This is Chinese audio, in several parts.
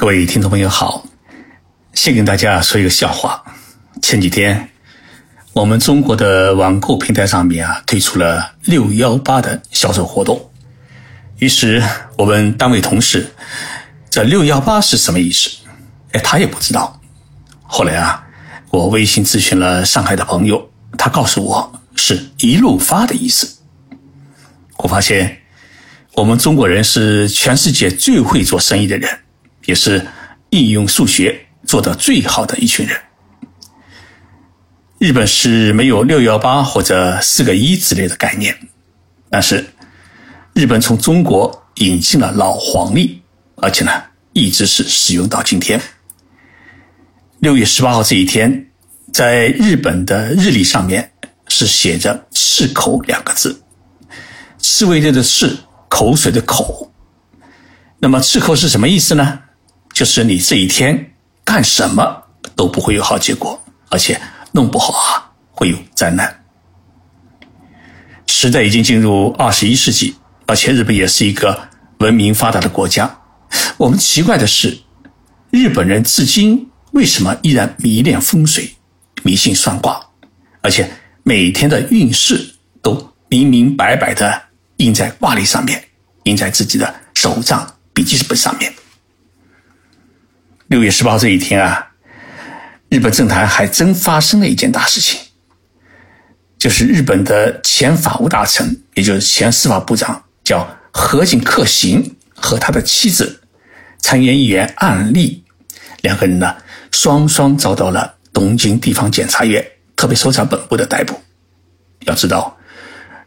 各位听众朋友好，先跟大家说一个笑话。前几天，我们中国的网购平台上面啊推出了六幺八的销售活动，于是我们单位同事这六幺八是什么意思？哎，他也不知道。后来啊，我微信咨询了上海的朋友，他告诉我是一路发的意思。我发现，我们中国人是全世界最会做生意的人。也是应用数学做的最好的一群人。日本是没有六幺八或者四个一之类的概念，但是日本从中国引进了老黄历，而且呢一直是使用到今天。六月十八号这一天，在日本的日历上面是写着“赤口”两个字，刺猬类的刺，口水的口。那么“赤口”是什么意思呢？就是你这一天干什么都不会有好结果，而且弄不好啊会有灾难。时代已经进入二十一世纪，而且日本也是一个文明发达的国家。我们奇怪的是，日本人至今为什么依然迷恋风水、迷信算卦，而且每天的运势都明明白白的印在卦历上面，印在自己的手账笔记本上面。六月十八这一天啊，日本政坛还真发生了一件大事情，就是日本的前法务大臣，也就是前司法部长，叫河井克行和他的妻子参议员岸利，两个人呢双双遭到了东京地方检察院特别搜查本部的逮捕。要知道，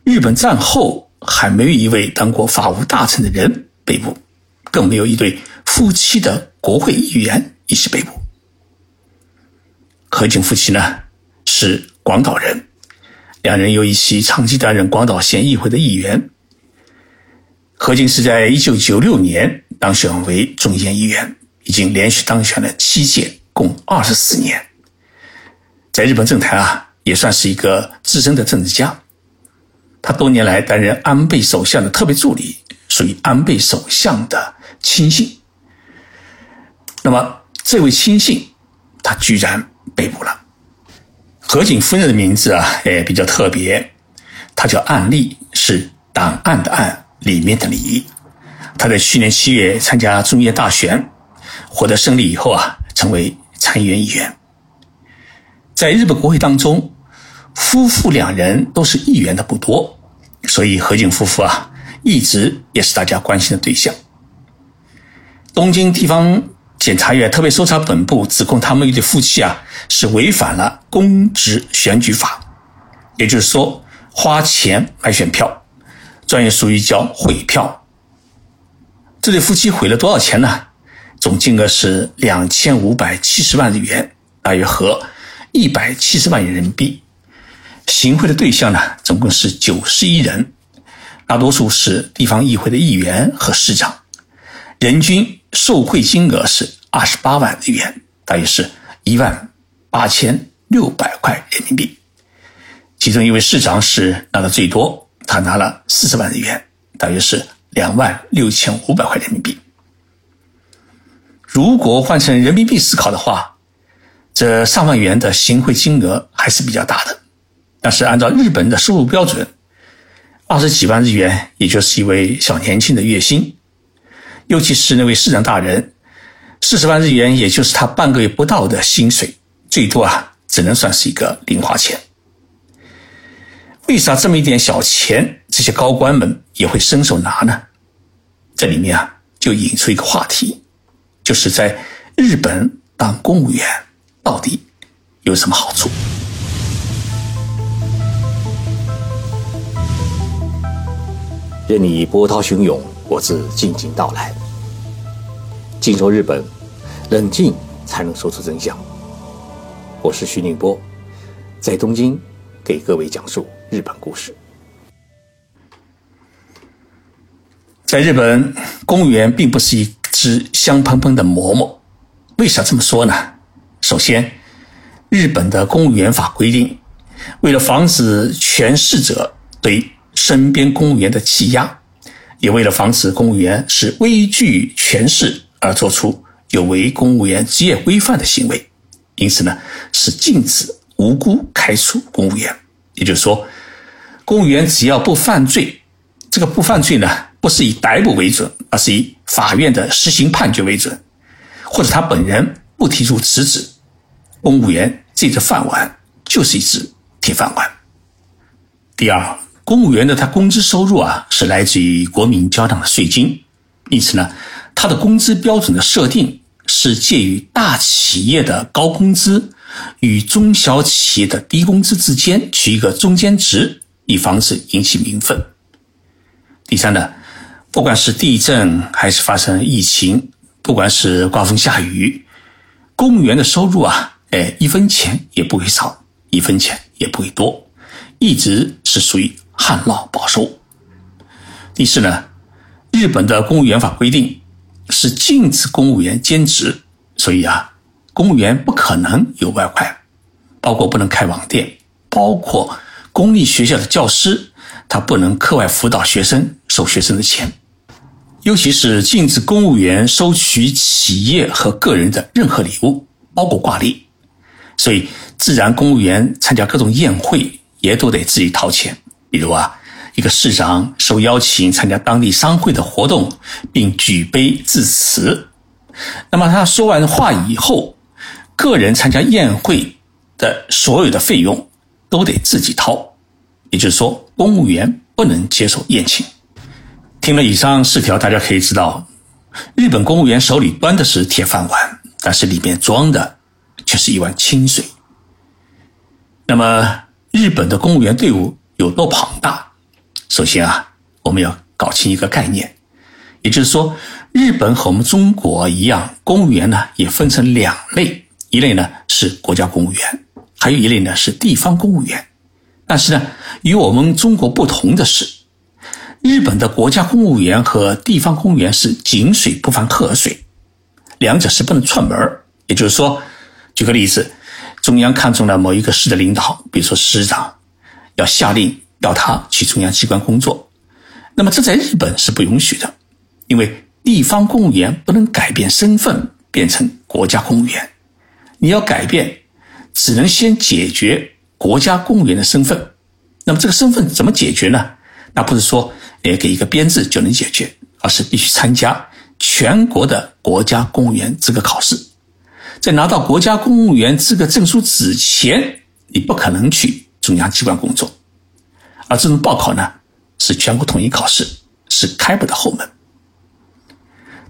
日本战后还没有一位当过法务大臣的人被捕，更没有一对夫妻的。国会议员一起被捕。河井夫妻呢是广岛人，两人又一起长期担任广岛县议会的议员。河井是在一九九六年当选为众议院议员，已经连续当选了七届，共二十四年。在日本政坛啊，也算是一个资深的政治家。他多年来担任安倍首相的特别助理，属于安倍首相的亲信。那么，这位亲信，他居然被捕了。河井夫人的名字啊，也比较特别，她叫案例，是档案的案里面的里。她在去年七月参加中业大选，获得胜利以后啊，成为参议院议员。在日本国会当中，夫妇两人都是议员的不多，所以河井夫妇啊，一直也是大家关心的对象。东京地方。检察院特别搜查本部指控他们一对夫妻啊是违反了公职选举法，也就是说花钱买选票，专业术语叫毁票。这对夫妻毁了多少钱呢？总金额是两千五百七十万日元，大约合一百七十万元人民币。行贿的对象呢，总共是九十一人，大多数是地方议会的议员和市长。人均受贿金额是二十八万日元，大约是一万八千六百块人民币。其中一位市长是拿的最多，他拿了四十万日元，大约是两万六千五百块人民币。如果换成人民币思考的话，这上万元的行贿金额还是比较大的。但是按照日本的收入标准，二十几万日元也就是一位小年轻的月薪。尤其是那位市长大人，四十万日元也就是他半个月不到的薪水，最多啊只能算是一个零花钱。为啥这么一点小钱，这些高官们也会伸手拿呢？这里面啊就引出一个话题，就是在日本当公务员到底有什么好处？任你波涛汹涌，我自静静到来。进入日本，冷静才能说出真相。我是徐宁波，在东京给各位讲述日本故事。在日本，公务员并不是一只香喷喷的馍馍。为啥这么说呢？首先，日本的公务员法规定，为了防止权势者对身边公务员的欺压，也为了防止公务员是畏惧权势。而做出有违公务员职业规范的行为，因此呢，是禁止无辜开除公务员。也就是说，公务员只要不犯罪，这个不犯罪呢，不是以逮捕为准，而是以法院的实行判决为准，或者他本人不提出辞职，公务员这只饭碗就是一只铁饭碗。第二，公务员的他工资收入啊，是来自于国民交纳的税金，因此呢，他的工资标准的设定是介于大企业的高工资与中小企业的低工资之间取一个中间值，以防止引起民愤。第三呢，不管是地震还是发生疫情，不管是刮风下雨，公务员的收入啊，哎，一分钱也不会少，一分钱也不会多。一直是属于旱涝保收。第四呢，日本的公务员法规定是禁止公务员兼职，所以啊，公务员不可能有外快，包括不能开网店，包括公立学校的教师他不能课外辅导学生收学生的钱，尤其是禁止公务员收取企业和个人的任何礼物，包括挂历。所以，自然公务员参加各种宴会。也都得自己掏钱。比如啊，一个市长受邀请参加当地商会的活动，并举杯致辞，那么他说完话以后，个人参加宴会的所有的费用都得自己掏。也就是说，公务员不能接受宴请。听了以上四条，大家可以知道，日本公务员手里端的是铁饭碗，但是里面装的却是一碗清水。那么。日本的公务员队伍有多庞大？首先啊，我们要搞清一个概念，也就是说，日本和我们中国一样，公务员呢也分成两类，一类呢是国家公务员，还有一类呢是地方公务员。但是呢，与我们中国不同的是，日本的国家公务员和地方公务员是井水不犯河水，两者是不能串门也就是说，举个例子。中央看中了某一个市的领导，比如说市长，要下令要他去中央机关工作，那么这在日本是不允许的，因为地方公务员不能改变身份变成国家公务员，你要改变，只能先解决国家公务员的身份。那么这个身份怎么解决呢？那不是说诶给一个编制就能解决，而是必须参加全国的国家公务员资格考试。在拿到国家公务员资格证书之前，你不可能去中央机关工作，而这种报考呢是全国统一考试，是开不得后门。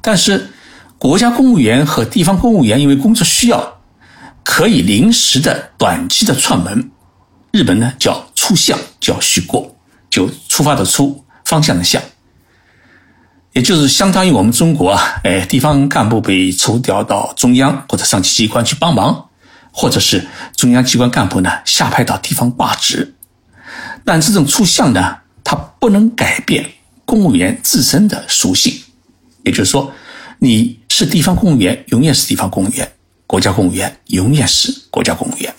但是，国家公务员和地方公务员因为工作需要，可以临时的、短期的串门。日本呢叫出向，叫虚过，就出发的出，方向的向。也就是相当于我们中国啊，哎，地方干部被抽调到中央或者上级机关去帮忙，或者是中央机关干部呢下派到地方挂职。但这种出向呢，它不能改变公务员自身的属性。也就是说，你是地方公务员，永远是地方公务员；国家公务员永远是国家公务员。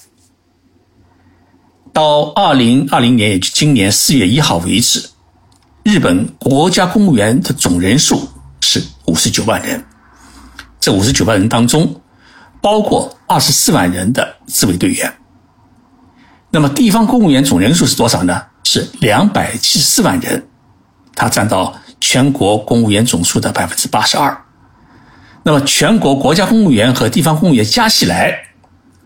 到二零二零年，也就今年四月一号为止。日本国家公务员的总人数是五十九万人，这五十九万人当中，包括二十四万人的自卫队员。那么地方公务员总人数是多少呢？是两百七十四万人，它占到全国公务员总数的百分之八十二。那么全国国家公务员和地方公务员加起来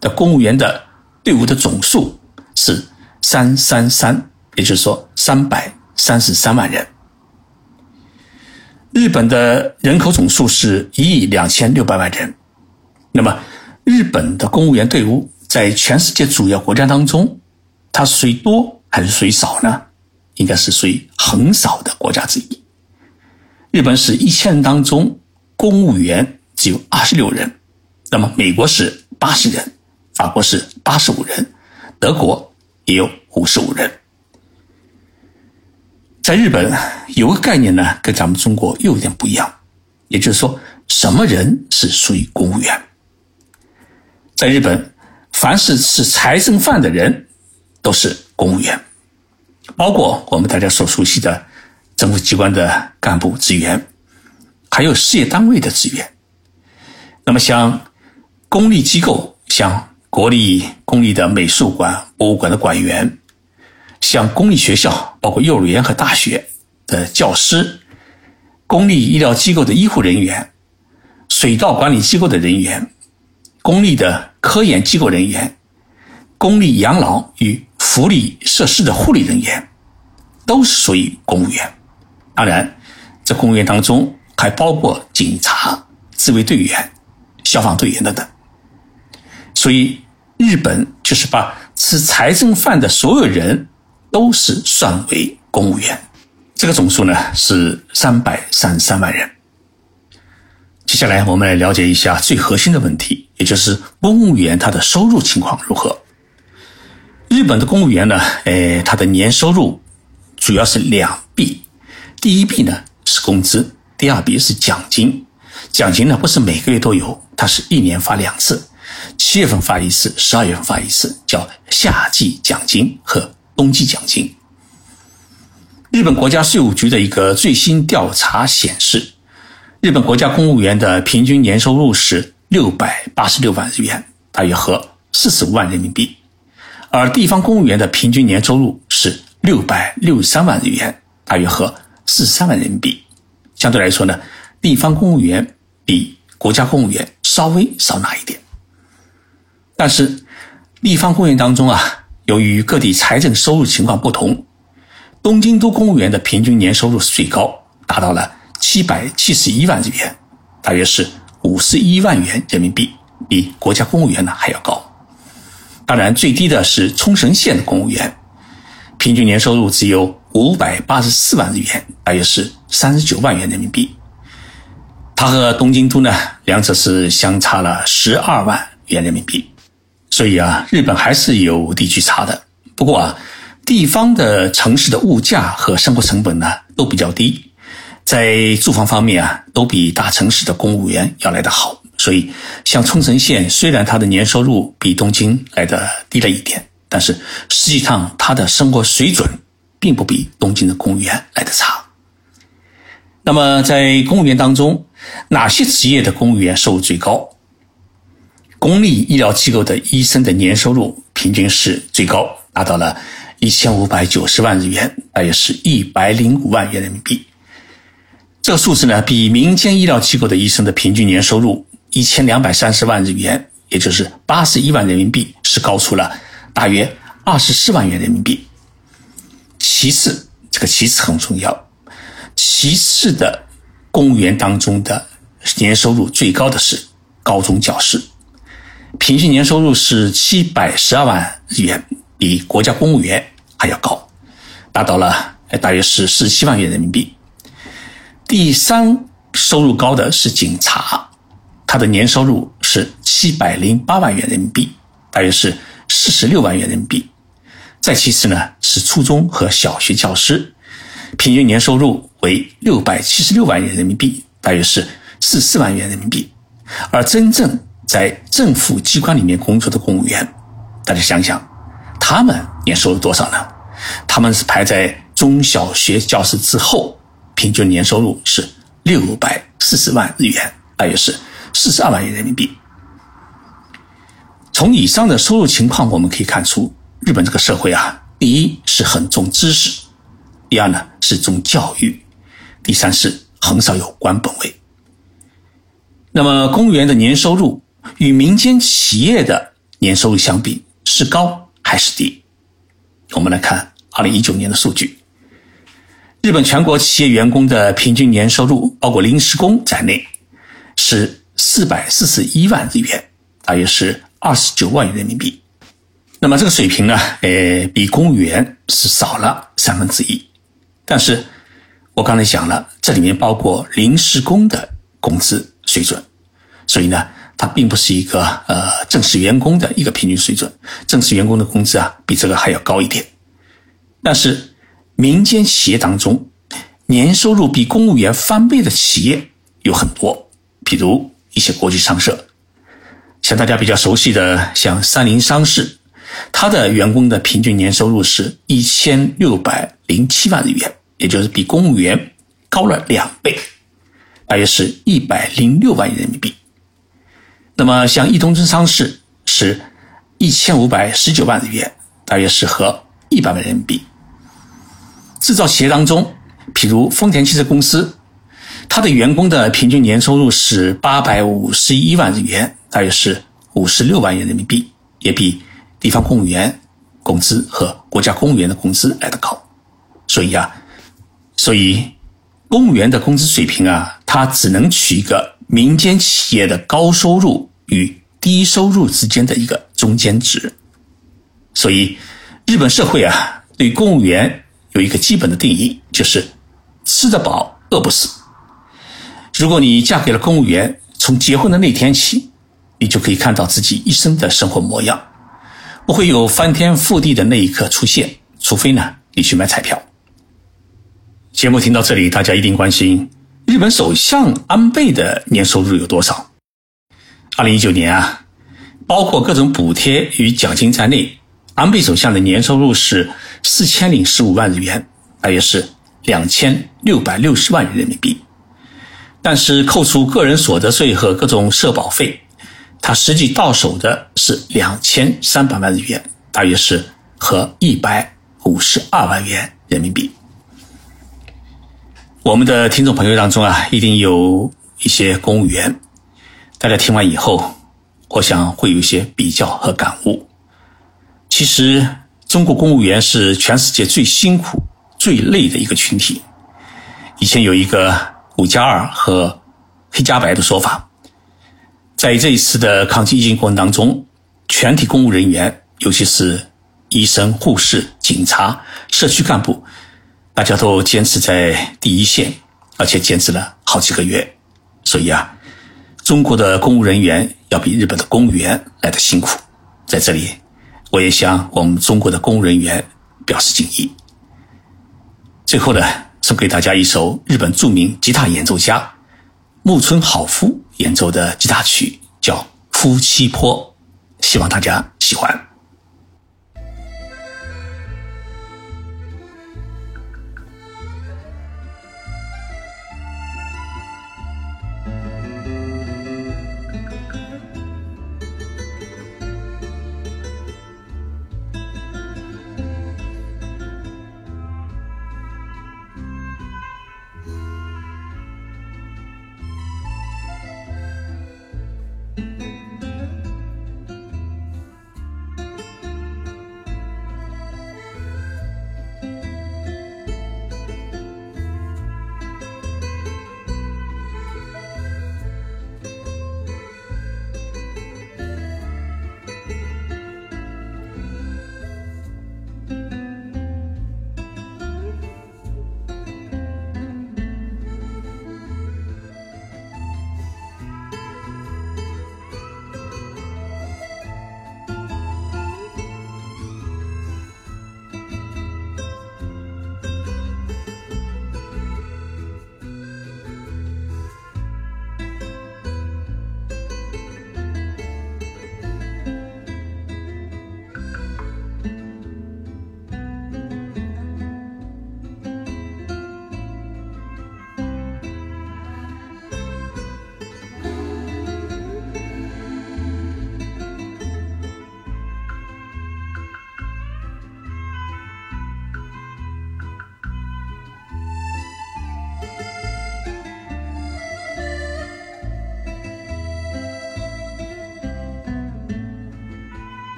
的公务员的队伍的总数是三三三，也就是说三百。三十三万人，日本的人口总数是一亿两千六百万人。那么，日本的公务员队伍在全世界主要国家当中，它属于多还是属于少呢？应该是属于很少的国家之一。日本是一千人当中，公务员只有二十六人。那么，美国是八十人，法国是八十五人，德国也有五十五人。在日本有个概念呢，跟咱们中国又有点不一样，也就是说，什么人是属于公务员？在日本，凡是吃财政饭的人都是公务员，包括我们大家所熟悉的政府机关的干部职员，还有事业单位的职员。那么像公立机构，像国立公立的美术馆、博物馆的馆员，像公立学校，包括幼儿园和大学的教师，公立医疗机构的医护人员，水稻管理机构的人员，公立的科研机构人员，公立养老与福利设施的护理人员，都是属于公务员。当然，这公务员当中还包括警察、自卫队员、消防队员等等。所以，日本就是把吃财政饭的所有人都是算为公务员。这个总数呢是三百三十三万人。接下来，我们来了解一下最核心的问题，也就是公务员他的收入情况如何。日本的公务员呢，呃，他的年收入主要是两笔，第一笔呢是工资，第二笔是奖金。奖金呢不是每个月都有，它是一年发两次。七月份发一次，十二月份发一次，叫夏季奖金和冬季奖金。日本国家税务局的一个最新调查显示，日本国家公务员的平均年收入是六百八十六万日元，大约合四十五万人民币；而地方公务员的平均年收入是六百六十三万日元，大约合四十三万人民币。相对来说呢，地方公务员比国家公务员稍微少拿一点。但是，地方公务员当中啊，由于各地财政收入情况不同，东京都公务员的平均年收入是最高，达到了七百七十一万日元，大约是五十一万元人民币，比国家公务员呢还要高。当然，最低的是冲绳县的公务员，平均年收入只有五百八十四万日元，大约是三十九万元人民币。它和东京都呢，两者是相差了十二万元人民币。所以啊，日本还是有地区差的。不过啊，地方的城市的物价和生活成本呢都比较低，在住房方面啊，都比大城市的公务员要来得好。所以，像冲绳县，虽然它的年收入比东京来的低了一点，但是实际上它的生活水准并不比东京的公务员来的差。那么，在公务员当中，哪些职业的公务员收入最高？公立医疗机构的医生的年收入平均是最高，达到了一千五百九十万日元，大约是一百零五万元人民币。这个数字呢，比民间医疗机构的医生的平均年收入一千两百三十万日元，也就是八十一万人民币，是高出了大约二十四万元人民币。其次，这个其次很重要，其次的公务员当中的年收入最高的是高中教师。平均年收入是七百十二万日元，比国家公务员还要高，达到了大约是四十七万元人民币。第三收入高的是警察，他的年收入是七百零八万元人民币，大约是四十六万元人民币。再其次呢是初中和小学教师，平均年收入为六百七十六万元人民币，大约是四四万元人民币。而真正在政府机关里面工作的公务员，大家想想，他们年收入多少呢？他们是排在中小学教师之后，平均年收入是六百四十万日元，大约是四十二万元人民币。从以上的收入情况，我们可以看出，日本这个社会啊，第一是很重知识，第二呢是重教育，第三是很少有官本位。那么，公务员的年收入。与民间企业的年收入相比，是高还是低？我们来看二零一九年的数据。日本全国企业员工的平均年收入，包括临时工在内，是四百四十一万日元，大约是二十九万元人民币。那么这个水平呢，呃，比公务员是少了三分之一。但是，我刚才讲了，这里面包括临时工的工资水准，所以呢。它并不是一个呃正式员工的一个平均水准，正式员工的工资啊比这个还要高一点。但是民间企业当中，年收入比公务员翻倍的企业有很多，比如一些国际商社，像大家比较熟悉的像三菱商事，它的员工的平均年收入是一千六百零七万日元，也就是比公务员高了两倍，大约是一百零六万人民币。那么像易东真商事是一千五百十九万日元，大约是合一百万人民币。制造企业当中，譬如丰田汽车公司，它的员工的平均年收入是八百五十一万日元，大约是五十六万元人民币，也比地方公务员工资和国家公务员的工资来得高。所以啊，所以公务员的工资水平啊，它只能取一个民间企业的高收入与低收入之间的一个中间值。所以，日本社会啊，对公务员。有一个基本的定义，就是吃得饱，饿不死。如果你嫁给了公务员，从结婚的那天起，你就可以看到自己一生的生活模样，不会有翻天覆地的那一刻出现，除非呢，你去买彩票。节目听到这里，大家一定关心日本首相安倍的年收入有多少？二零一九年啊，包括各种补贴与奖金在内。安倍首相的年收入是四千零十五万日元，大约是两千六百六十万元人民币。但是扣除个人所得税和各种社保费，他实际到手的是两千三百万日元，大约是和一百五十二万元人民币。我们的听众朋友当中啊，一定有一些公务员，大家听完以后，我想会有一些比较和感悟。其实，中国公务员是全世界最辛苦、最累的一个群体。以前有一个“五加二”和“黑加白”的说法。在这一次的抗击疫情过程当中，全体公务人员，尤其是医生、护士、警察、社区干部，大家都坚持在第一线，而且坚持了好几个月。所以啊，中国的公务人员要比日本的公务员来的辛苦。在这里。我也向我们中国的公务人员表示敬意。最后呢，送给大家一首日本著名吉他演奏家木村好夫演奏的吉他曲，叫《夫妻坡》，希望大家喜欢。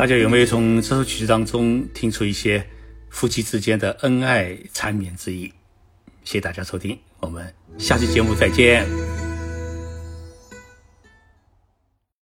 大家有没有从这首曲子当中听出一些夫妻之间的恩爱缠绵之意？谢谢大家收听，我们下期节目再见。